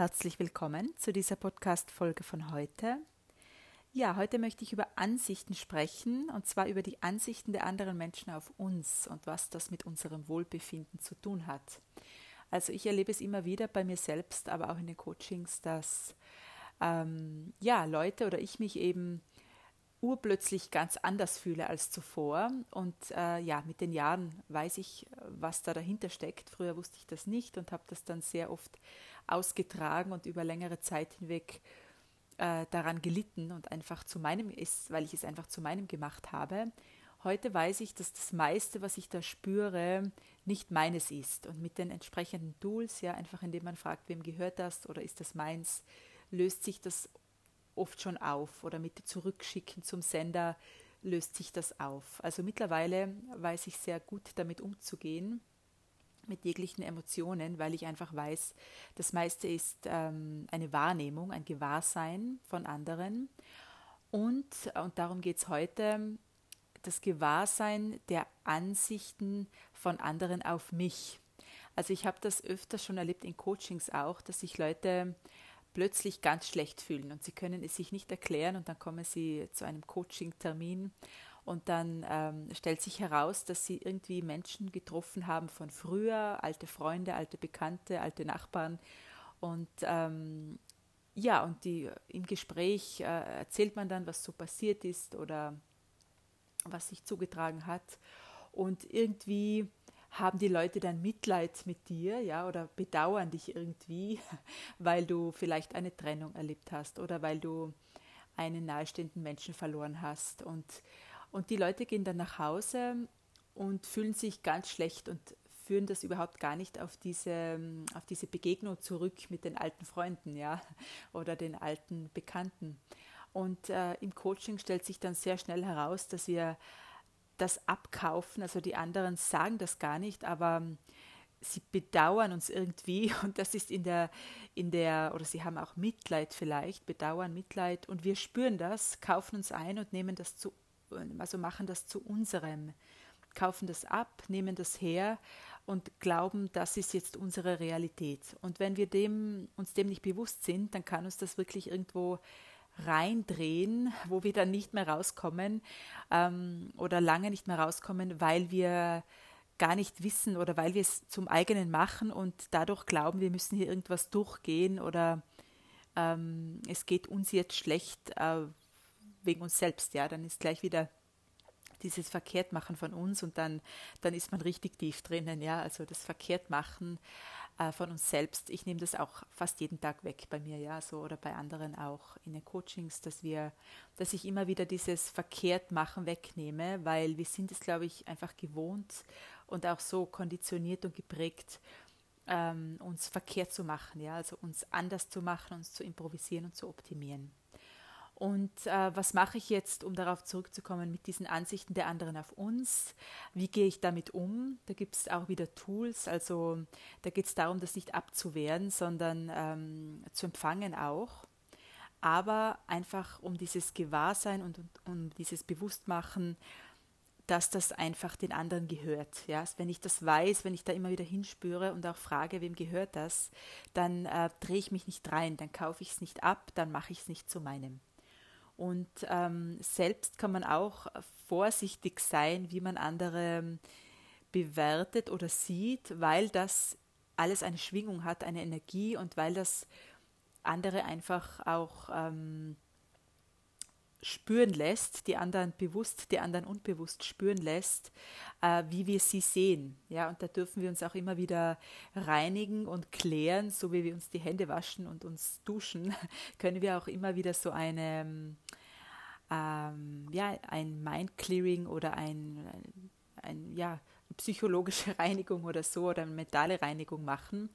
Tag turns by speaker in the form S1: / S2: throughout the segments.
S1: Herzlich willkommen zu dieser Podcast-Folge von heute. Ja, heute möchte ich über Ansichten sprechen und zwar über die Ansichten der anderen Menschen auf uns und was das mit unserem Wohlbefinden zu tun hat. Also ich erlebe es immer wieder bei mir selbst, aber auch in den Coachings, dass ähm, ja Leute oder ich mich eben urplötzlich ganz anders fühle als zuvor. Und äh, ja, mit den Jahren weiß ich, was da dahinter steckt. Früher wusste ich das nicht und habe das dann sehr oft ausgetragen und über längere Zeit hinweg äh, daran gelitten und einfach zu meinem ist, weil ich es einfach zu meinem gemacht habe. Heute weiß ich, dass das meiste, was ich da spüre, nicht meines ist. Und mit den entsprechenden Tools, ja, einfach indem man fragt, wem gehört das oder ist das meins, löst sich das oft schon auf oder mit Zurückschicken zum Sender löst sich das auf. Also mittlerweile weiß ich sehr gut damit umzugehen, mit jeglichen Emotionen, weil ich einfach weiß, das meiste ist ähm, eine Wahrnehmung, ein Gewahrsein von anderen. Und, und darum geht es heute, das Gewahrsein der Ansichten von anderen auf mich. Also ich habe das öfter schon erlebt in Coachings auch, dass sich Leute plötzlich ganz schlecht fühlen und sie können es sich nicht erklären und dann kommen sie zu einem Coaching-Termin und dann ähm, stellt sich heraus, dass sie irgendwie Menschen getroffen haben von früher, alte Freunde, alte Bekannte, alte Nachbarn und ähm, ja, und die im Gespräch äh, erzählt man dann, was so passiert ist oder was sich zugetragen hat und irgendwie haben die Leute dann Mitleid mit dir, ja, oder bedauern dich irgendwie, weil du vielleicht eine Trennung erlebt hast oder weil du einen nahestehenden Menschen verloren hast. Und, und die Leute gehen dann nach Hause und fühlen sich ganz schlecht und führen das überhaupt gar nicht auf diese, auf diese Begegnung zurück mit den alten Freunden, ja, oder den alten Bekannten. Und äh, im Coaching stellt sich dann sehr schnell heraus, dass wir das abkaufen. Also die anderen sagen das gar nicht, aber sie bedauern uns irgendwie und das ist in der, in der, oder sie haben auch Mitleid vielleicht, bedauern, Mitleid und wir spüren das, kaufen uns ein und nehmen das zu, also machen das zu unserem, kaufen das ab, nehmen das her und glauben, das ist jetzt unsere Realität. Und wenn wir dem, uns dem nicht bewusst sind, dann kann uns das wirklich irgendwo reindrehen, wo wir dann nicht mehr rauskommen ähm, oder lange nicht mehr rauskommen, weil wir gar nicht wissen oder weil wir es zum eigenen machen und dadurch glauben, wir müssen hier irgendwas durchgehen oder ähm, es geht uns jetzt schlecht äh, wegen uns selbst. Ja, dann ist gleich wieder dieses Verkehrtmachen von uns und dann, dann ist man richtig tief drinnen. Ja, also das Verkehrtmachen äh, von uns selbst. Ich nehme das auch fast jeden Tag weg bei mir, ja, so oder bei anderen auch in den Coachings, dass wir, dass ich immer wieder dieses Verkehrtmachen wegnehme, weil wir sind es, glaube ich, einfach gewohnt und auch so konditioniert und geprägt, ähm, uns verkehrt zu machen, ja, also uns anders zu machen, uns zu improvisieren und zu optimieren. Und äh, was mache ich jetzt, um darauf zurückzukommen, mit diesen Ansichten der anderen auf uns? Wie gehe ich damit um? Da gibt es auch wieder Tools. Also da geht es darum, das nicht abzuwehren, sondern ähm, zu empfangen auch. Aber einfach um dieses Gewahrsein und, und um dieses Bewusstmachen, dass das einfach den anderen gehört. Ja? Wenn ich das weiß, wenn ich da immer wieder hinspüre und auch frage, wem gehört das, dann äh, drehe ich mich nicht rein, dann kaufe ich es nicht ab, dann mache ich es nicht zu meinem. Und ähm, selbst kann man auch vorsichtig sein, wie man andere ähm, bewertet oder sieht, weil das alles eine Schwingung hat, eine Energie und weil das andere einfach auch ähm, spüren lässt, die anderen bewusst, die anderen unbewusst spüren lässt, äh, wie wir sie sehen. Ja, und da dürfen wir uns auch immer wieder reinigen und klären, so wie wir uns die Hände waschen und uns duschen, können wir auch immer wieder so eine ähm, ja, ein Mind-Clearing oder ein, ein, ja, psychologische Reinigung oder so oder eine mentale Reinigung machen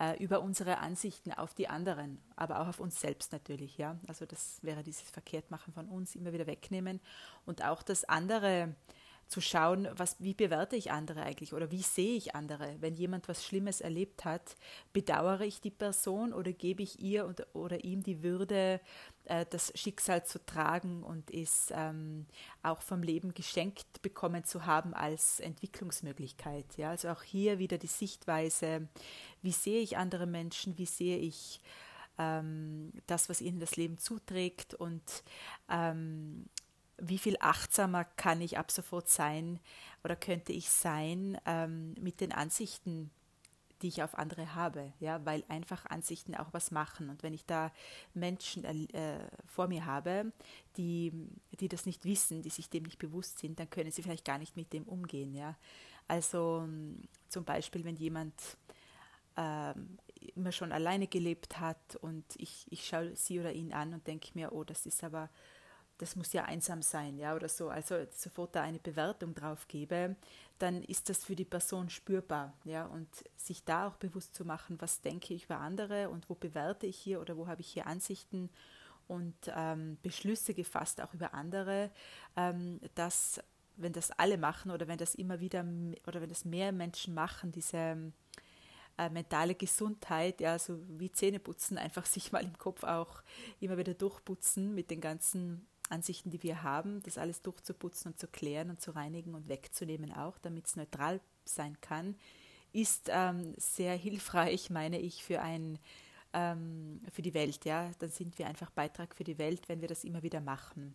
S1: äh, über unsere Ansichten auf die anderen, aber auch auf uns selbst natürlich. Ja? Also das wäre dieses Verkehrtmachen von uns immer wieder wegnehmen und auch das andere zu schauen, was, wie bewerte ich andere eigentlich oder wie sehe ich andere. Wenn jemand was Schlimmes erlebt hat, bedauere ich die Person oder gebe ich ihr und, oder ihm die Würde, äh, das Schicksal zu tragen und es ähm, auch vom Leben geschenkt bekommen zu haben als Entwicklungsmöglichkeit. Ja? Also auch hier wieder die Sichtweise, wie sehe ich andere Menschen, wie sehe ich ähm, das, was ihnen das Leben zuträgt und ähm, wie viel achtsamer kann ich ab sofort sein oder könnte ich sein ähm, mit den Ansichten, die ich auf andere habe, ja, weil einfach Ansichten auch was machen. Und wenn ich da Menschen äh, vor mir habe, die, die das nicht wissen, die sich dem nicht bewusst sind, dann können sie vielleicht gar nicht mit dem umgehen, ja. Also zum Beispiel, wenn jemand ähm, immer schon alleine gelebt hat und ich, ich schaue sie oder ihn an und denke mir, oh, das ist aber das muss ja einsam sein, ja, oder so, also sofort da eine Bewertung drauf gebe, dann ist das für die Person spürbar, ja, und sich da auch bewusst zu machen, was denke ich über andere und wo bewerte ich hier oder wo habe ich hier Ansichten und ähm, Beschlüsse gefasst auch über andere, ähm, dass wenn das alle machen oder wenn das immer wieder oder wenn das mehr Menschen machen, diese äh, mentale Gesundheit, ja, so wie Zähneputzen, einfach sich mal im Kopf auch immer wieder durchputzen mit den ganzen Ansichten, die wir haben, das alles durchzuputzen und zu klären und zu reinigen und wegzunehmen auch, damit es neutral sein kann, ist ähm, sehr hilfreich, meine ich, für ein ähm, für die Welt. Ja, dann sind wir einfach Beitrag für die Welt, wenn wir das immer wieder machen.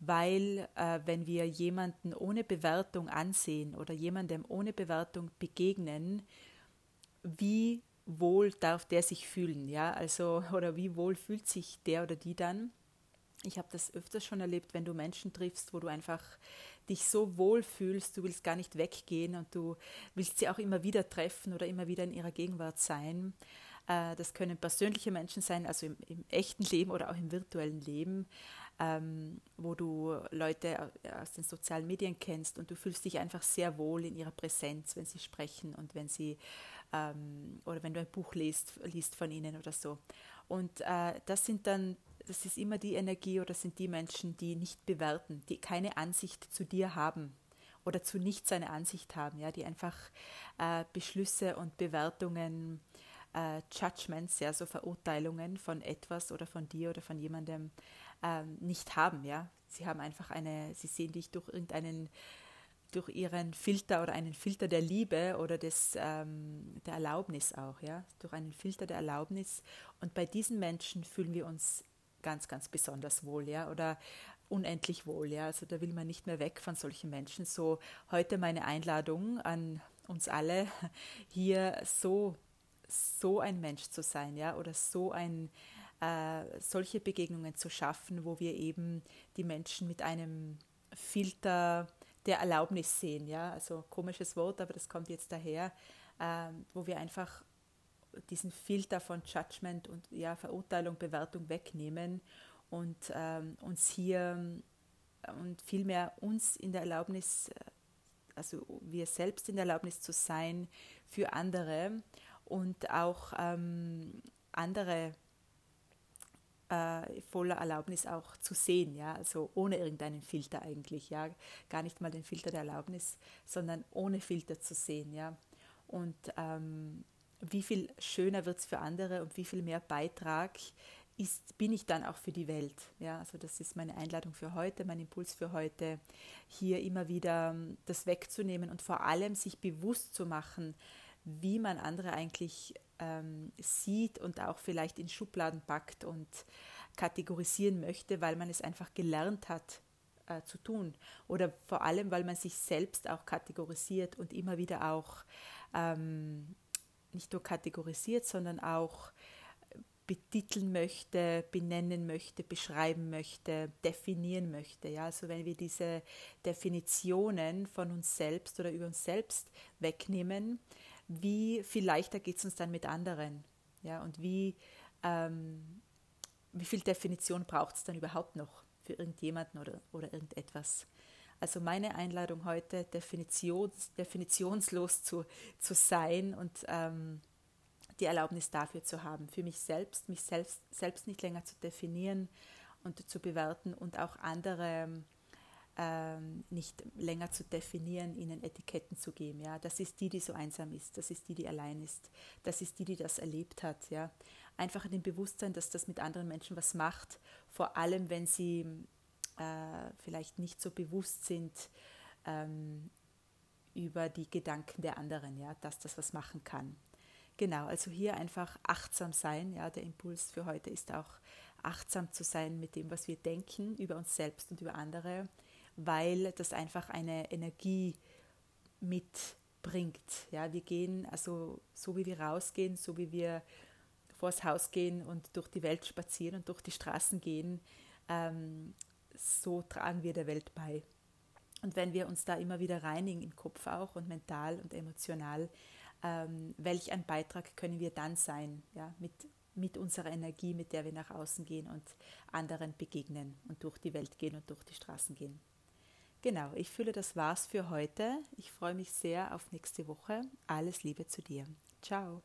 S1: Weil äh, wenn wir jemanden ohne Bewertung ansehen oder jemandem ohne Bewertung begegnen, wie wohl darf der sich fühlen, ja, also oder wie wohl fühlt sich der oder die dann? Ich habe das öfters schon erlebt, wenn du Menschen triffst, wo du einfach dich so wohl fühlst, du willst gar nicht weggehen und du willst sie auch immer wieder treffen oder immer wieder in ihrer Gegenwart sein. Äh, das können persönliche Menschen sein, also im, im echten Leben oder auch im virtuellen Leben, ähm, wo du Leute aus den sozialen Medien kennst und du fühlst dich einfach sehr wohl in ihrer Präsenz, wenn sie sprechen und wenn sie ähm, oder wenn du ein Buch liest, liest von ihnen oder so. Und äh, das sind dann das ist immer die Energie oder sind die Menschen, die nicht bewerten, die keine Ansicht zu dir haben oder zu nichts eine Ansicht haben, ja, die einfach äh, Beschlüsse und Bewertungen, äh, Judgments, ja, so Verurteilungen von etwas oder von dir oder von jemandem äh, nicht haben, ja. Sie haben einfach eine, sie sehen dich durch irgendeinen durch ihren Filter oder einen Filter der Liebe oder des, ähm, der Erlaubnis auch, ja, durch einen Filter der Erlaubnis. Und bei diesen Menschen fühlen wir uns ganz, ganz besonders wohl, ja, oder unendlich wohl, ja. Also da will man nicht mehr weg von solchen Menschen. So heute meine Einladung an uns alle, hier so, so ein Mensch zu sein, ja, oder so ein äh, solche Begegnungen zu schaffen, wo wir eben die Menschen mit einem Filter der Erlaubnis sehen, ja. Also komisches Wort, aber das kommt jetzt daher, äh, wo wir einfach diesen Filter von Judgment und ja, Verurteilung, Bewertung wegnehmen und ähm, uns hier und vielmehr uns in der Erlaubnis, äh, also wir selbst in der Erlaubnis zu sein für andere und auch ähm, andere äh, voller Erlaubnis auch zu sehen, ja, also ohne irgendeinen Filter eigentlich, ja, gar nicht mal den Filter der Erlaubnis, sondern ohne Filter zu sehen, ja. Und ähm, wie viel schöner wird es für andere und wie viel mehr Beitrag ist, bin ich dann auch für die Welt. Ja, also das ist meine Einladung für heute, mein Impuls für heute, hier immer wieder ähm, das wegzunehmen und vor allem sich bewusst zu machen, wie man andere eigentlich ähm, sieht und auch vielleicht in Schubladen packt und kategorisieren möchte, weil man es einfach gelernt hat äh, zu tun. Oder vor allem, weil man sich selbst auch kategorisiert und immer wieder auch ähm, nicht nur kategorisiert, sondern auch betiteln möchte, benennen möchte, beschreiben möchte, definieren möchte. Ja, also wenn wir diese Definitionen von uns selbst oder über uns selbst wegnehmen, wie viel leichter geht es uns dann mit anderen? Ja, und wie, ähm, wie viel Definition braucht es dann überhaupt noch für irgendjemanden oder, oder irgendetwas? Also meine Einladung heute, Definitions, definitionslos zu, zu sein und ähm, die Erlaubnis dafür zu haben, für mich selbst, mich selbst, selbst nicht länger zu definieren und zu bewerten und auch andere ähm, nicht länger zu definieren, ihnen Etiketten zu geben. Ja, das ist die, die so einsam ist, das ist die, die allein ist, das ist die, die das erlebt hat. Ja, einfach in dem Bewusstsein, dass das mit anderen Menschen was macht, vor allem wenn sie äh, vielleicht nicht so bewusst sind ähm, über die Gedanken der anderen, ja, dass das was machen kann. genau, also hier einfach achtsam sein. Ja, der Impuls für heute ist auch achtsam zu sein mit dem, was wir denken über uns selbst und über andere, weil das einfach eine Energie mitbringt. Ja, wir gehen, also so wie wir rausgehen, so wie wir vors Haus gehen und durch die Welt spazieren und durch die Straßen gehen, ähm, so tragen wir der Welt bei. Und wenn wir uns da immer wieder reinigen im Kopf auch und mental und emotional, ähm, welch ein Beitrag können wir dann sein, ja, mit, mit unserer Energie, mit der wir nach außen gehen und anderen begegnen und durch die Welt gehen und durch die Straßen gehen. Genau, ich fühle, das war's für heute. Ich freue mich sehr auf nächste Woche. Alles Liebe zu dir. Ciao.